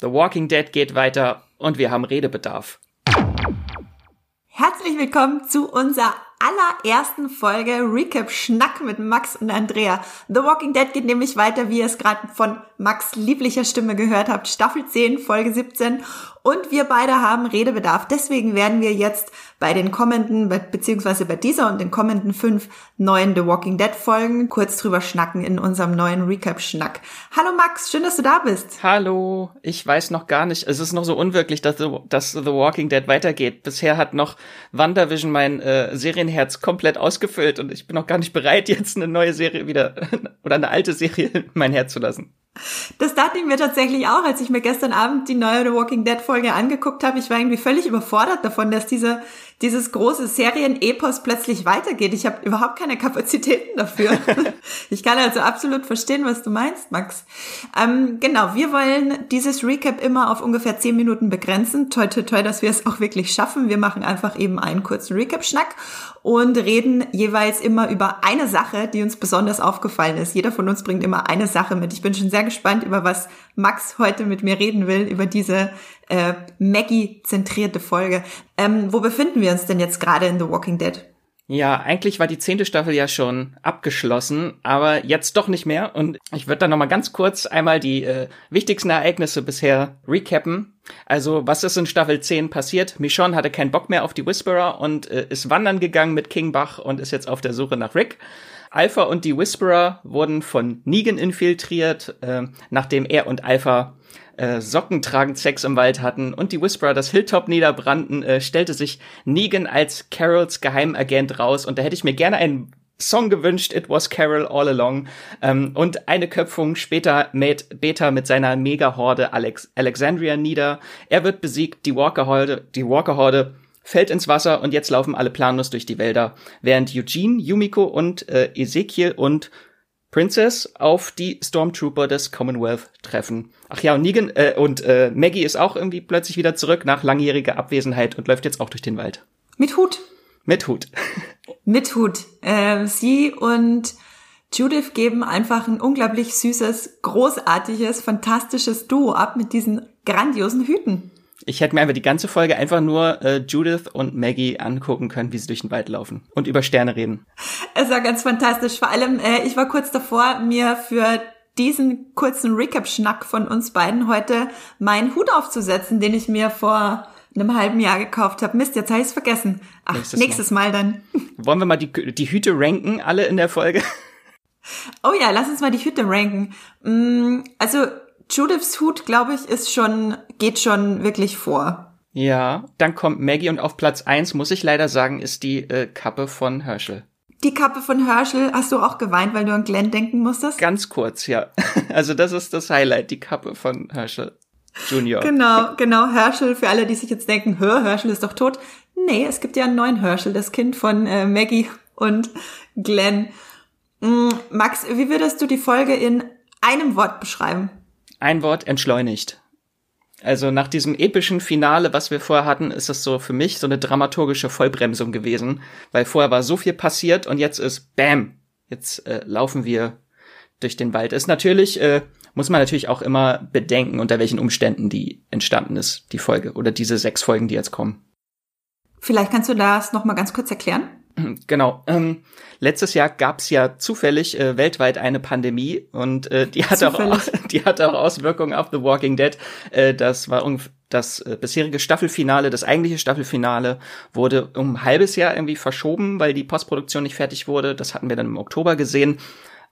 The Walking Dead geht weiter und wir haben Redebedarf. Herzlich willkommen zu unserer allerersten Folge Recap Schnack mit Max und Andrea. The Walking Dead geht nämlich weiter, wie ihr es gerade von Max lieblicher Stimme gehört habt. Staffel 10, Folge 17. Und wir beide haben Redebedarf. Deswegen werden wir jetzt bei den kommenden, beziehungsweise bei dieser und den kommenden fünf neuen The Walking Dead Folgen kurz drüber schnacken in unserem neuen Recap-Schnack. Hallo Max, schön, dass du da bist. Hallo, ich weiß noch gar nicht, es ist noch so unwirklich, dass The, dass The Walking Dead weitergeht. Bisher hat noch WandaVision mein äh, Serienherz komplett ausgefüllt und ich bin noch gar nicht bereit, jetzt eine neue Serie wieder oder eine alte Serie in mein Herz zu lassen. Das dachte ich mir tatsächlich auch, als ich mir gestern Abend die neue The Walking Dead Folge angeguckt habe. Ich war irgendwie völlig überfordert davon, dass diese, dieses große Serien-Epos plötzlich weitergeht. Ich habe überhaupt keine Kapazitäten dafür. ich kann also absolut verstehen, was du meinst, Max. Ähm, genau, wir wollen dieses Recap immer auf ungefähr zehn Minuten begrenzen. Toi, toi, toi, dass wir es auch wirklich schaffen. Wir machen einfach eben einen kurzen Recap-Schnack und reden jeweils immer über eine Sache, die uns besonders aufgefallen ist. Jeder von uns bringt immer eine Sache mit. Ich bin schon sehr gespannt, über was Max heute mit mir reden will, über diese äh, Maggie-zentrierte Folge. Ähm, wo befinden wir uns denn jetzt gerade in The Walking Dead? Ja, eigentlich war die zehnte Staffel ja schon abgeschlossen, aber jetzt doch nicht mehr. Und ich würde dann noch mal ganz kurz einmal die äh, wichtigsten Ereignisse bisher recappen. Also, was ist in Staffel 10 passiert? Michonne hatte keinen Bock mehr auf die Whisperer und äh, ist wandern gegangen mit King Bach und ist jetzt auf der Suche nach Rick. Alpha und die Whisperer wurden von Negan infiltriert, äh, nachdem er und Alpha äh, sockentragend Sex im Wald hatten und die Whisperer das Hilltop niederbrannten, äh, stellte sich Negan als Carols Geheimagent raus und da hätte ich mir gerne einen Song gewünscht, It Was Carol All Along. Ähm, und eine Köpfung später mäht Beta mit seiner Mega-Horde Alex Alexandria nieder. Er wird besiegt, die Walker-Horde, die Walker-Horde fällt ins Wasser und jetzt laufen alle planlos durch die Wälder, während Eugene, Yumiko und äh, Ezekiel und Princess auf die Stormtrooper des Commonwealth treffen. Ach ja, und Negan äh, und äh, Maggie ist auch irgendwie plötzlich wieder zurück nach langjähriger Abwesenheit und läuft jetzt auch durch den Wald. Mit Hut. Mit Hut. Mit Hut. Äh, sie und Judith geben einfach ein unglaublich süßes, großartiges, fantastisches Duo ab mit diesen grandiosen Hüten. Ich hätte mir einfach die ganze Folge einfach nur äh, Judith und Maggie angucken können, wie sie durch den Wald laufen und über Sterne reden. Es war ganz fantastisch. Vor allem, äh, ich war kurz davor, mir für diesen kurzen Recap-Schnack von uns beiden heute meinen Hut aufzusetzen, den ich mir vor einem halben Jahr gekauft habe. Mist, jetzt habe ich es vergessen. Ach, nächstes, nächstes mal. mal. dann. Wollen wir mal die, die Hüte ranken, alle in der Folge? Oh ja, lass uns mal die Hüte ranken. Mm, also Judiths Hut, glaube ich, ist schon, geht schon wirklich vor. Ja, dann kommt Maggie und auf Platz eins muss ich leider sagen, ist die äh, Kappe von Herschel. Die Kappe von Herschel, hast du auch geweint, weil du an Glenn denken musstest? Ganz kurz, ja. Also das ist das Highlight, die Kappe von Herschel Junior. Genau, genau, Herschel, für alle, die sich jetzt denken, hör, Herschel ist doch tot. Nee, es gibt ja einen neuen Herschel, das Kind von äh, Maggie und Glenn. Mm, Max, wie würdest du die Folge in einem Wort beschreiben? Ein Wort entschleunigt. Also nach diesem epischen Finale, was wir vorher hatten, ist das so für mich so eine dramaturgische Vollbremsung gewesen, weil vorher war so viel passiert und jetzt ist Bam, jetzt äh, laufen wir durch den Wald. Ist natürlich äh, muss man natürlich auch immer bedenken, unter welchen Umständen die entstanden ist, die Folge oder diese sechs Folgen, die jetzt kommen. Vielleicht kannst du das noch mal ganz kurz erklären. Genau. Ähm, letztes Jahr gab's ja zufällig äh, weltweit eine Pandemie und äh, die hatte auch die hatte auch Auswirkungen auf The Walking Dead. Äh, das war das äh, bisherige Staffelfinale, das eigentliche Staffelfinale wurde um ein halbes Jahr irgendwie verschoben, weil die Postproduktion nicht fertig wurde. Das hatten wir dann im Oktober gesehen.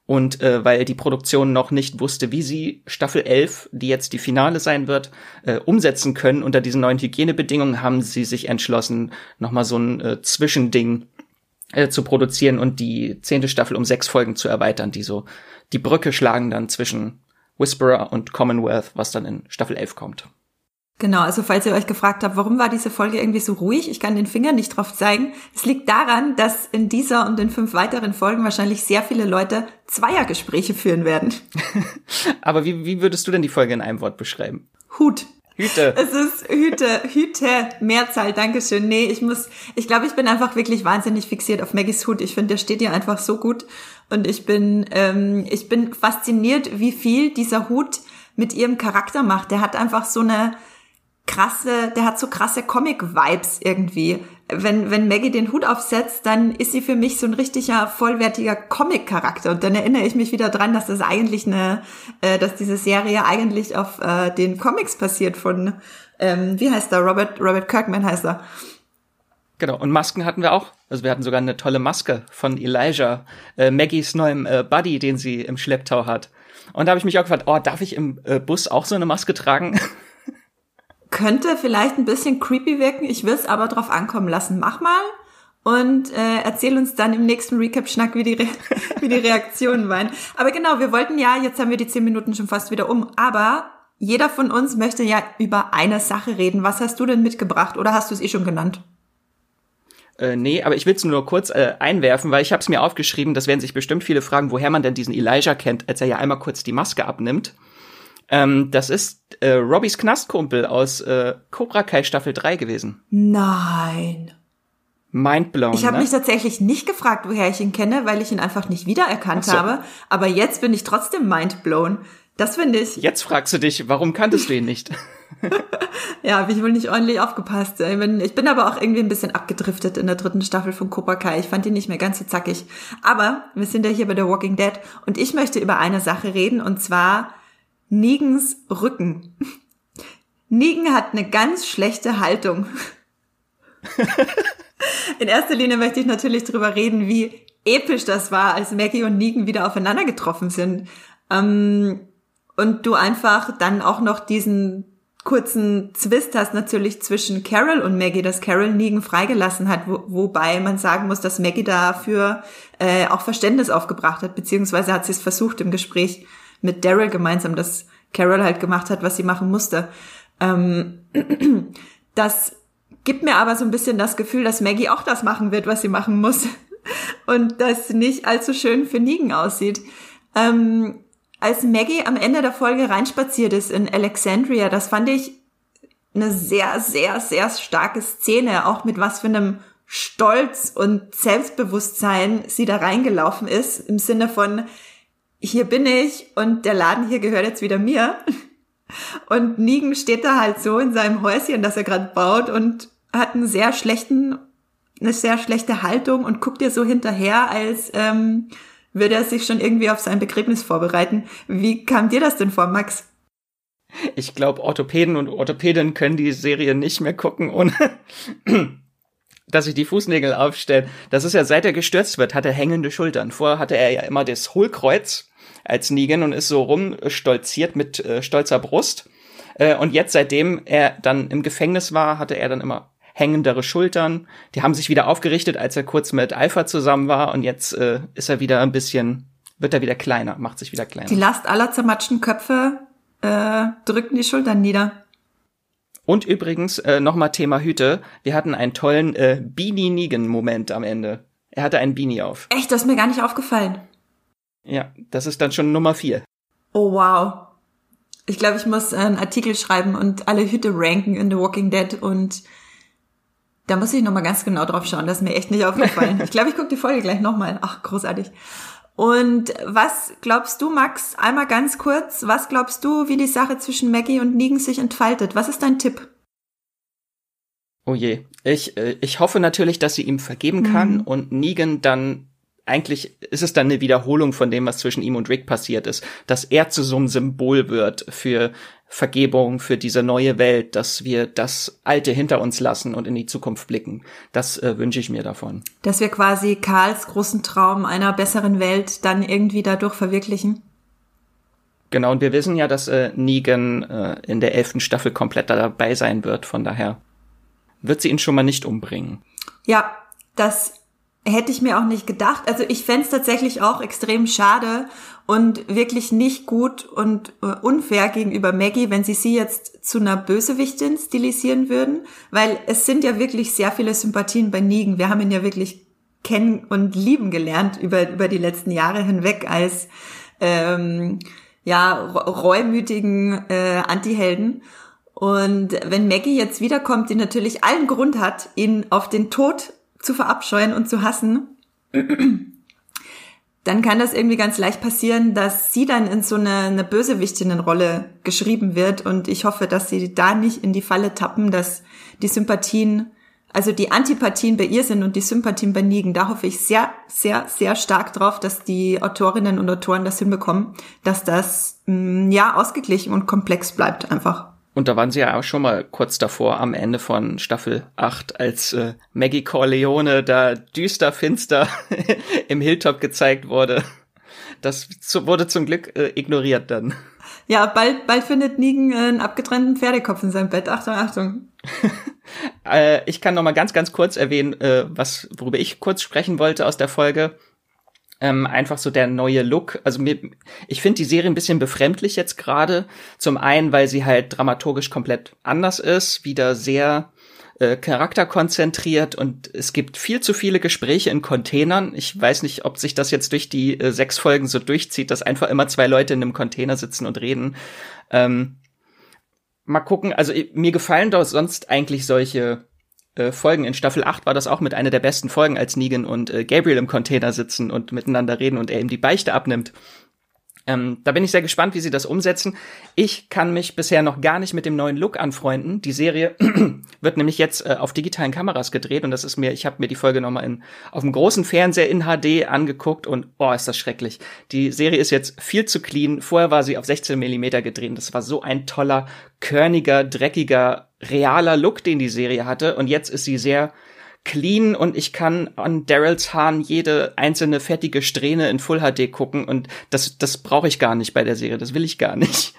Und äh, weil die Produktion noch nicht wusste, wie sie Staffel 11, die jetzt die Finale sein wird, äh, umsetzen können unter diesen neuen Hygienebedingungen, haben sie sich entschlossen, nochmal so ein äh, Zwischending äh, zu produzieren und die zehnte Staffel um sechs Folgen zu erweitern, die so die Brücke schlagen dann zwischen Whisperer und Commonwealth, was dann in Staffel 11 kommt. Genau, also falls ihr euch gefragt habt, warum war diese Folge irgendwie so ruhig, ich kann den Finger nicht drauf zeigen. Es liegt daran, dass in dieser und in fünf weiteren Folgen wahrscheinlich sehr viele Leute Zweiergespräche führen werden. Aber wie, wie würdest du denn die Folge in einem Wort beschreiben? Hut. Hüte. Es ist Hüte, Hüte, Mehrzahl, Dankeschön. Nee, ich muss, ich glaube, ich bin einfach wirklich wahnsinnig fixiert auf Maggies Hut. Ich finde, der steht ihr einfach so gut. Und ich bin, ähm, ich bin fasziniert, wie viel dieser Hut mit ihrem Charakter macht. Der hat einfach so eine krasse, der hat so krasse Comic-Vibes irgendwie. Wenn, wenn Maggie den Hut aufsetzt, dann ist sie für mich so ein richtiger, vollwertiger Comic-Charakter. Und dann erinnere ich mich wieder dran, dass das eigentlich eine, äh, dass diese Serie eigentlich auf äh, den Comics passiert von, ähm, wie heißt er? Robert, Robert Kirkman heißt er. Genau, und Masken hatten wir auch. Also wir hatten sogar eine tolle Maske von Elijah, äh, Maggies neuem äh, Buddy, den sie im Schlepptau hat. Und da habe ich mich auch gefragt, oh, darf ich im äh, Bus auch so eine Maske tragen? Könnte vielleicht ein bisschen creepy wirken. Ich will es aber drauf ankommen lassen. Mach mal und äh, erzähl uns dann im nächsten Recap-Schnack, wie die, Re wie die Reaktionen waren. Aber genau, wir wollten ja, jetzt haben wir die zehn Minuten schon fast wieder um, aber jeder von uns möchte ja über eine Sache reden. Was hast du denn mitgebracht oder hast du es eh schon genannt? Äh, nee, aber ich will es nur kurz äh, einwerfen, weil ich habe es mir aufgeschrieben, das werden sich bestimmt viele fragen, woher man denn diesen Elijah kennt, als er ja einmal kurz die Maske abnimmt. Ähm, das ist äh, Robbys Knastkumpel aus äh, Cobra Kai Staffel 3 gewesen. Nein. Mindblown. Ich habe ne? mich tatsächlich nicht gefragt, woher ich ihn kenne, weil ich ihn einfach nicht wiedererkannt so. habe. Aber jetzt bin ich trotzdem mindblown. Das finde ich. Jetzt fragst du dich, warum kanntest du ihn nicht? ja, habe ich wohl nicht ordentlich aufgepasst. Ich bin, ich bin aber auch irgendwie ein bisschen abgedriftet in der dritten Staffel von Cobra Kai. Ich fand ihn nicht mehr ganz so zackig. Aber wir sind ja hier bei The Walking Dead und ich möchte über eine Sache reden und zwar Negens Rücken. Negan hat eine ganz schlechte Haltung. In erster Linie möchte ich natürlich darüber reden, wie episch das war, als Maggie und Negan wieder aufeinander getroffen sind. Ähm, und du einfach dann auch noch diesen kurzen Zwist hast natürlich zwischen Carol und Maggie, dass Carol Negan freigelassen hat, wo, wobei man sagen muss, dass Maggie dafür äh, auch Verständnis aufgebracht hat, beziehungsweise hat sie es versucht im Gespräch mit Daryl gemeinsam, dass Carol halt gemacht hat, was sie machen musste. Ähm, das gibt mir aber so ein bisschen das Gefühl, dass Maggie auch das machen wird, was sie machen muss. Und das nicht allzu schön für Negan aussieht. Ähm, als Maggie am Ende der Folge reinspaziert ist in Alexandria, das fand ich eine sehr, sehr, sehr starke Szene, auch mit was für einem Stolz und Selbstbewusstsein sie da reingelaufen ist, im Sinne von, hier bin ich und der Laden hier gehört jetzt wieder mir. Und Negan steht da halt so in seinem Häuschen, das er gerade baut und hat einen sehr schlechten, eine sehr schlechte Haltung und guckt dir so hinterher, als ähm, würde er sich schon irgendwie auf sein Begräbnis vorbereiten. Wie kam dir das denn vor, Max? Ich glaube, Orthopäden und Orthopädinnen können die Serie nicht mehr gucken, ohne dass sich die Fußnägel aufstellen. Das ist ja, seit er gestürzt wird, hat er hängende Schultern. Vorher hatte er ja immer das Hohlkreuz als Negan und ist so rumstolziert mit äh, stolzer Brust. Äh, und jetzt, seitdem er dann im Gefängnis war, hatte er dann immer hängendere Schultern. Die haben sich wieder aufgerichtet, als er kurz mit Alpha zusammen war. Und jetzt äh, ist er wieder ein bisschen, wird er wieder kleiner, macht sich wieder kleiner. Die Last aller zermatschten Köpfe äh, drückten die Schultern nieder. Und übrigens, äh, nochmal Thema Hüte. Wir hatten einen tollen äh, Beanie Negan-Moment am Ende. Er hatte einen Beanie auf. Echt, das ist mir gar nicht aufgefallen. Ja, das ist dann schon Nummer vier. Oh, wow. Ich glaube, ich muss einen Artikel schreiben und alle Hüte ranken in The Walking Dead und da muss ich nochmal ganz genau drauf schauen. Das ist mir echt nicht aufgefallen. ich glaube, ich gucke die Folge gleich nochmal. Ach, großartig. Und was glaubst du, Max, einmal ganz kurz, was glaubst du, wie die Sache zwischen Maggie und Negan sich entfaltet? Was ist dein Tipp? Oh je. Ich, äh, ich hoffe natürlich, dass sie ihm vergeben kann mhm. und Negan dann eigentlich ist es dann eine Wiederholung von dem, was zwischen ihm und Rick passiert ist, dass er zu so einem Symbol wird für Vergebung, für diese neue Welt, dass wir das Alte hinter uns lassen und in die Zukunft blicken. Das äh, wünsche ich mir davon. Dass wir quasi Karls großen Traum einer besseren Welt dann irgendwie dadurch verwirklichen. Genau, und wir wissen ja, dass äh, Negan äh, in der elften Staffel komplett dabei sein wird, von daher wird sie ihn schon mal nicht umbringen. Ja, das Hätte ich mir auch nicht gedacht. Also ich fände tatsächlich auch extrem schade und wirklich nicht gut und äh, unfair gegenüber Maggie, wenn sie sie jetzt zu einer Bösewichtin stilisieren würden, weil es sind ja wirklich sehr viele Sympathien bei Negan. Wir haben ihn ja wirklich kennen und lieben gelernt über, über die letzten Jahre hinweg als ähm, ja, reumütigen äh, Antihelden. Und wenn Maggie jetzt wiederkommt, die natürlich allen Grund hat, ihn auf den Tod zu verabscheuen und zu hassen, dann kann das irgendwie ganz leicht passieren, dass sie dann in so eine, eine Bösewichtinnenrolle geschrieben wird. Und ich hoffe, dass sie da nicht in die Falle tappen, dass die Sympathien, also die Antipathien bei ihr sind und die Sympathien bei Negan. Da hoffe ich sehr, sehr, sehr stark drauf, dass die Autorinnen und Autoren das hinbekommen, dass das, mm, ja, ausgeglichen und komplex bleibt einfach. Und da waren sie ja auch schon mal kurz davor am Ende von Staffel 8, als äh, Maggie Corleone da düster finster im Hilltop gezeigt wurde. Das wurde zum Glück äh, ignoriert dann. Ja, bald, bald findet Negan äh, einen abgetrennten Pferdekopf in seinem Bett. Achtung, Achtung. äh, ich kann noch mal ganz, ganz kurz erwähnen, äh, was, worüber ich kurz sprechen wollte aus der Folge ähm, einfach so der neue Look. Also mir, ich finde die Serie ein bisschen befremdlich jetzt gerade. Zum einen, weil sie halt dramaturgisch komplett anders ist, wieder sehr äh, charakterkonzentriert und es gibt viel zu viele Gespräche in Containern. Ich weiß nicht, ob sich das jetzt durch die äh, sechs Folgen so durchzieht, dass einfach immer zwei Leute in einem Container sitzen und reden. Ähm, mal gucken, also mir gefallen doch sonst eigentlich solche äh, Folgen. In Staffel 8 war das auch mit einer der besten Folgen, als Negan und äh, Gabriel im Container sitzen und miteinander reden und er ihm die Beichte abnimmt. Ähm, da bin ich sehr gespannt, wie sie das umsetzen. Ich kann mich bisher noch gar nicht mit dem neuen Look anfreunden. Die Serie wird nämlich jetzt äh, auf digitalen Kameras gedreht und das ist mir, ich habe mir die Folge nochmal in auf dem großen Fernseher in HD angeguckt und oh, ist das schrecklich. Die Serie ist jetzt viel zu clean. Vorher war sie auf 16 Millimeter gedreht. Das war so ein toller, körniger, dreckiger, realer Look, den die Serie hatte und jetzt ist sie sehr clean und ich kann an Daryls Haaren jede einzelne fettige Strähne in Full HD gucken und das, das brauche ich gar nicht bei der Serie, das will ich gar nicht.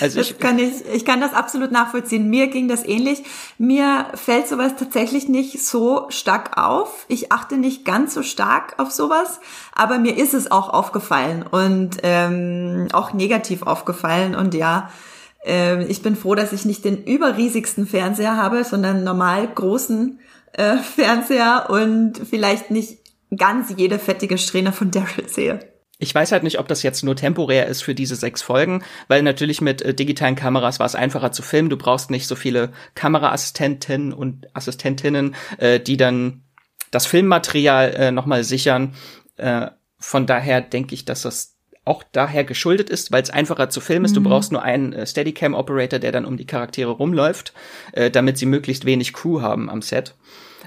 Also das ich, kann ich, ich kann das absolut nachvollziehen. Mir ging das ähnlich. Mir fällt sowas tatsächlich nicht so stark auf. Ich achte nicht ganz so stark auf sowas, aber mir ist es auch aufgefallen und ähm, auch negativ aufgefallen. Und ja, äh, ich bin froh, dass ich nicht den überriesigsten Fernseher habe, sondern normal großen äh, Fernseher und vielleicht nicht ganz jede fettige Strähne von Daryl sehe. Ich weiß halt nicht, ob das jetzt nur temporär ist für diese sechs Folgen, weil natürlich mit äh, digitalen Kameras war es einfacher zu filmen. Du brauchst nicht so viele Kameraassistentinnen und Assistentinnen, äh, die dann das Filmmaterial äh, nochmal sichern. Äh, von daher denke ich, dass das auch daher geschuldet ist, weil es einfacher zu filmen ist. Mhm. Du brauchst nur einen äh, Steadicam-Operator, der dann um die Charaktere rumläuft, äh, damit sie möglichst wenig Crew haben am Set.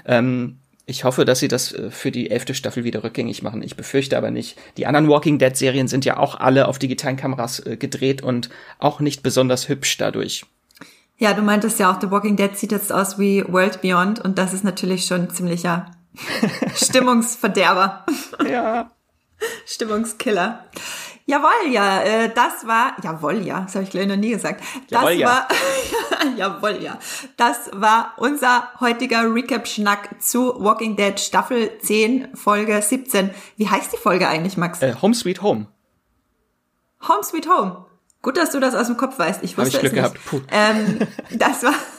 Ähm, ich hoffe, dass sie das äh, für die elfte Staffel wieder rückgängig machen. Ich befürchte aber nicht. Die anderen Walking Dead Serien sind ja auch alle auf digitalen Kameras äh, gedreht und auch nicht besonders hübsch dadurch. Ja, du meintest ja auch, The Walking Dead sieht jetzt aus wie World Beyond und das ist natürlich schon ziemlicher Stimmungsverderber. ja. Stimmungskiller. Jawohl, ja, äh, das war, jawohl, ja, das habe ich gleich noch nie gesagt. Das jawohl, ja. war, jawohl, ja, das war unser heutiger Recap-Schnack zu Walking Dead Staffel 10, Folge 17. Wie heißt die Folge eigentlich, Max? Äh, Home Sweet Home. Home Sweet Home. Gut, dass du das aus dem Kopf weißt. Ich wusste Hab ich Glück es nicht. Gehabt. Puh. Ähm, das war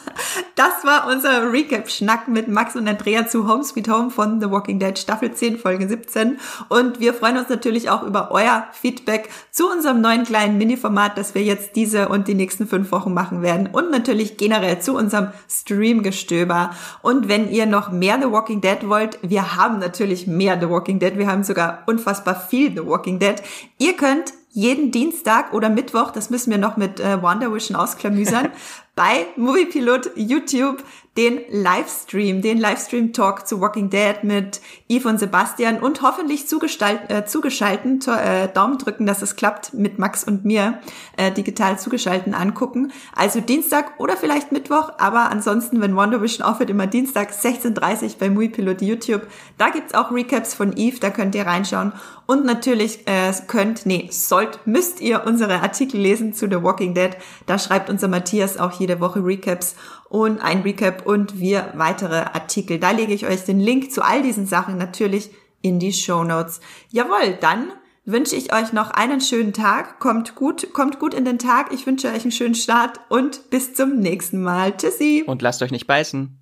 das war unser Recap-Schnack mit Max und Andrea zu Home Sweet Home von The Walking Dead Staffel 10, Folge 17. Und wir freuen uns natürlich auch über euer Feedback zu unserem neuen kleinen Mini-Format, das wir jetzt diese und die nächsten fünf Wochen machen werden. Und natürlich generell zu unserem Stream-Gestöber. Und wenn ihr noch mehr The Walking Dead wollt, wir haben natürlich mehr The Walking Dead. Wir haben sogar unfassbar viel The Walking Dead. Ihr könnt jeden Dienstag oder Mittwoch, das müssen wir noch mit äh, Wonder Vision ausklamüsern, bei Moviepilot YouTube den Livestream, den Livestream-Talk zu Walking Dead mit Yves und Sebastian und hoffentlich äh, zugeschalten, äh, Daumen drücken, dass es klappt, mit Max und mir äh, digital zugeschalten angucken. Also Dienstag oder vielleicht Mittwoch, aber ansonsten, wenn Wonder Vision aufhört, immer Dienstag 16.30 Uhr bei Moviepilot YouTube. Da gibt's auch Recaps von Yves, da könnt ihr reinschauen. Und natürlich äh, könnt, nee, sollt, müsst ihr unsere Artikel lesen zu The Walking Dead. Da schreibt unser Matthias auch jede Woche Recaps und ein Recap und wir weitere Artikel. Da lege ich euch den Link zu all diesen Sachen natürlich in die Show Notes. Jawohl, dann wünsche ich euch noch einen schönen Tag. Kommt gut, kommt gut in den Tag. Ich wünsche euch einen schönen Start und bis zum nächsten Mal. Tschüssi. Und lasst euch nicht beißen.